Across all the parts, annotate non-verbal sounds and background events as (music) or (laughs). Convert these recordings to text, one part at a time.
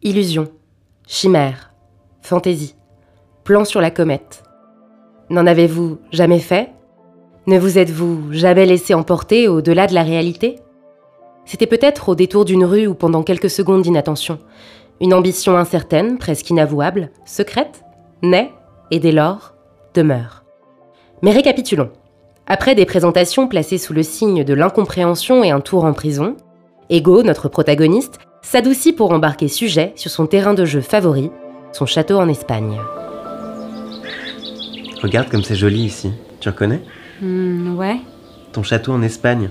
Illusion, chimère, fantaisie, plan sur la comète. N'en avez-vous jamais fait? Ne vous êtes-vous jamais laissé emporter au-delà de la réalité? C'était peut-être au détour d'une rue ou pendant quelques secondes d'inattention. Une ambition incertaine, presque inavouable, secrète, naît et dès lors demeure. Mais récapitulons. Après des présentations placées sous le signe de l'incompréhension et un tour en prison, Ego, notre protagoniste, s'adoucit pour embarquer sujet sur son terrain de jeu favori, son château en Espagne. Regarde comme c'est joli ici. Tu reconnais? Hmm, ouais. Ton château en Espagne.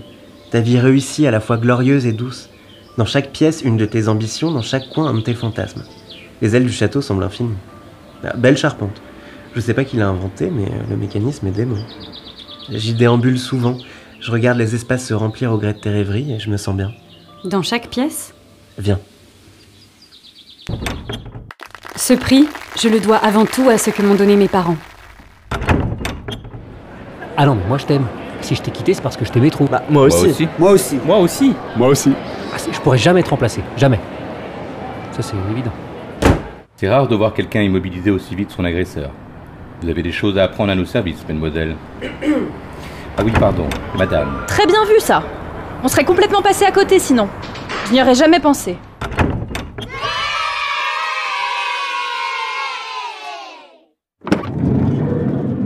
Ta vie réussie, à la fois glorieuse et douce. Dans chaque pièce, une de tes ambitions, dans chaque coin, un de tes fantasmes. Les ailes du château semblent infinies. Ah, belle charpente. Je sais pas qui l'a inventé, mais euh, le mécanisme est démon. J'y déambule souvent. Je regarde les espaces se remplir au gré de tes rêveries et je me sens bien. Dans chaque pièce? Viens. Ce prix, je le dois avant tout à ce que m'ont donné mes parents. Ah non, mais moi je t'aime. Si je t'ai quitté, c'est parce que je t'aimais trop. Bah, moi aussi. aussi. Moi aussi. Moi aussi. Moi aussi. Ah, c'est- je pourrais jamais te remplacer. Jamais. Ça, c'est évident. C'est rare de voir quelqu'un immobiliser aussi vite son agresseur. Vous avez des choses à apprendre à nos services, mademoiselle. (clears throat) Ah oui, pardon, madame. Très bien vu ça On serait complètement passé à côté sinon. Je n'y aurais jamais pensé.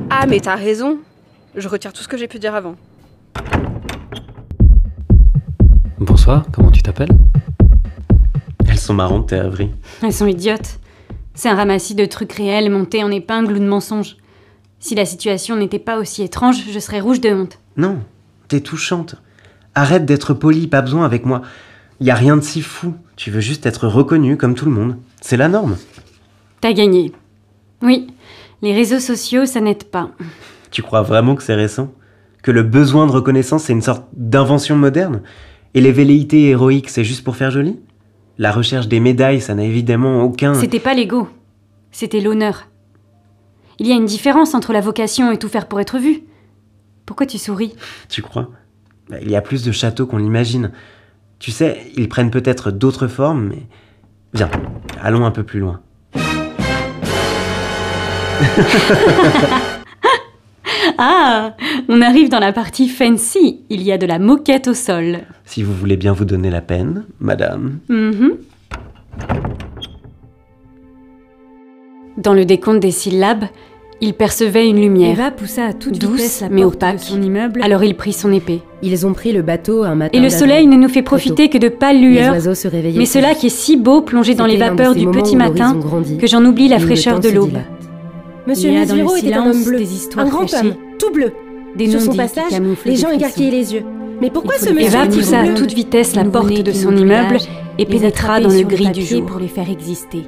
Ah mais t'as raison. Je retire tout ce que j'ai pu dire avant. Bonsoir, comment tu t'appelles? Elles sont marrantes, tes rêveries. Elles sont idiotes. C'est un ramassis de trucs réels montés en épingle ou de mensonges. Si la situation n'était pas aussi étrange, je serais rouge de honte. Non, t'es touchante. Arrête d'être poli, pas besoin avec moi. Y a rien de si fou. Tu veux juste être reconnu comme tout le monde. C'est la norme. T'as gagné. Oui, les réseaux sociaux, ça n'aide pas. Tu crois vraiment que c'est récent? Que le besoin de reconnaissance, c'est une sorte d'invention moderne? Et les velléités héroïques, c'est juste pour faire joli? La recherche des médailles, ça n'a évidemment aucun... C'était pas l'ego, c'était l'honneur. Il y a une différence entre la vocation et tout faire pour être vu. Pourquoi tu souris? Tu crois? Bah, Il y a plus de châteaux qu'on l'imagine. Tu sais, ils prennent peut-être d'autres formes, mais... Viens, allons un peu plus loin. (laughs) Ah On arrive dans la partie fancy. Il y a de la moquette au sol. Si vous voulez bien vous donner la peine, madame. Mhm. Dans le décompte des syllabes, il percevait une lumière. Eva poussa à toute Douce, vitesse la mais porte opaque. de son immeuble. Alors il prit son épée. Ils ont pris le bateau un matin. Et le soleil ne nous fait profiter que de pâles Les lueurs, oiseaux se réveillaient. mais cela qui est si beau plongé dans les vapeurs du petit matin grandit que j'en oublie la fraîcheur de l'aube. Monsieur Mesviro était un homme bleu, des histoires un grand homme, tout bleu. Des Sur son passage, les des gens écarquillaient les yeux. Mais pourquoi ce monsieur Eva poussa à toute vitesse la porte de son immeuble et les pénétra dans le gris du jour. pour les faire exister.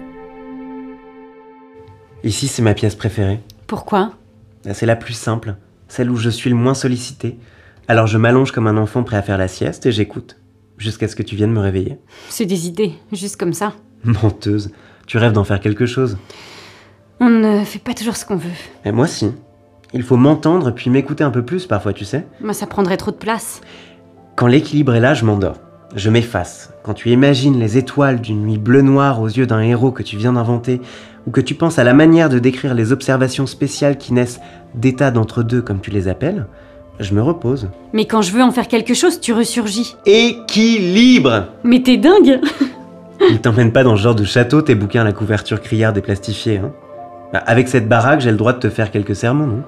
Ici, c'est ma pièce préférée. Pourquoi? C'est la plus simple, celle où je suis le moins sollicité. Alors je m'allonge comme un enfant prêt à faire la sieste et j'écoute. Jusqu'à ce que tu viennes me réveiller. C'est des idées, juste comme ça. (laughs) Menteuse, tu rêves d'en faire quelque chose? On ne fait pas toujours ce qu'on veut. Et moi si. Il faut m'entendre puis m'écouter un peu plus parfois, tu sais. Moi, ça prendrait trop de place. Quand l'équilibre est là, je m'endors. Je m'efface. Quand tu imagines les étoiles d'une nuit bleu-noir aux yeux d'un héros que tu viens d'inventer, ou que tu penses à la manière de décrire les observations spéciales qui naissent d'états d'entre-deux comme tu les appelles, je me repose. Mais quand je veux en faire quelque chose, tu ressurgis. Équilibre Mais t'es dingue (laughs) Ils t'emmènent pas dans ce genre de château, tes bouquins à la couverture criarde et plastifiée, hein Bah, Avec cette baraque, j'ai le droit de te faire quelques sermons, non?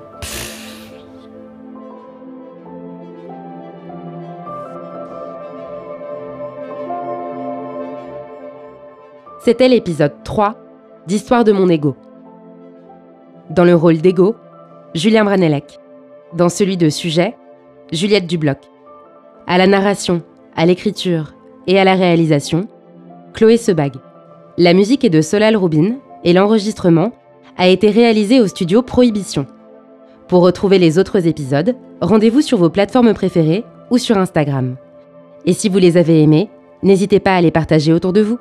C'était l'épisode 3 d'Histoire de mon ego. Dans le rôle d'ego, Julien Branellec. Dans celui de sujet, Juliette Dubloc. À la narration, à l'écriture et à la réalisation, Chloé Sebag. La musique est de Solal Rubin et l'enregistrement a été réalisé au studio Prohibition. Pour retrouver les autres épisodes, rendez-vous sur vos plateformes préférées ou sur Instagram. Et si vous les avez aimés, n'hésitez pas à les partager autour de vous.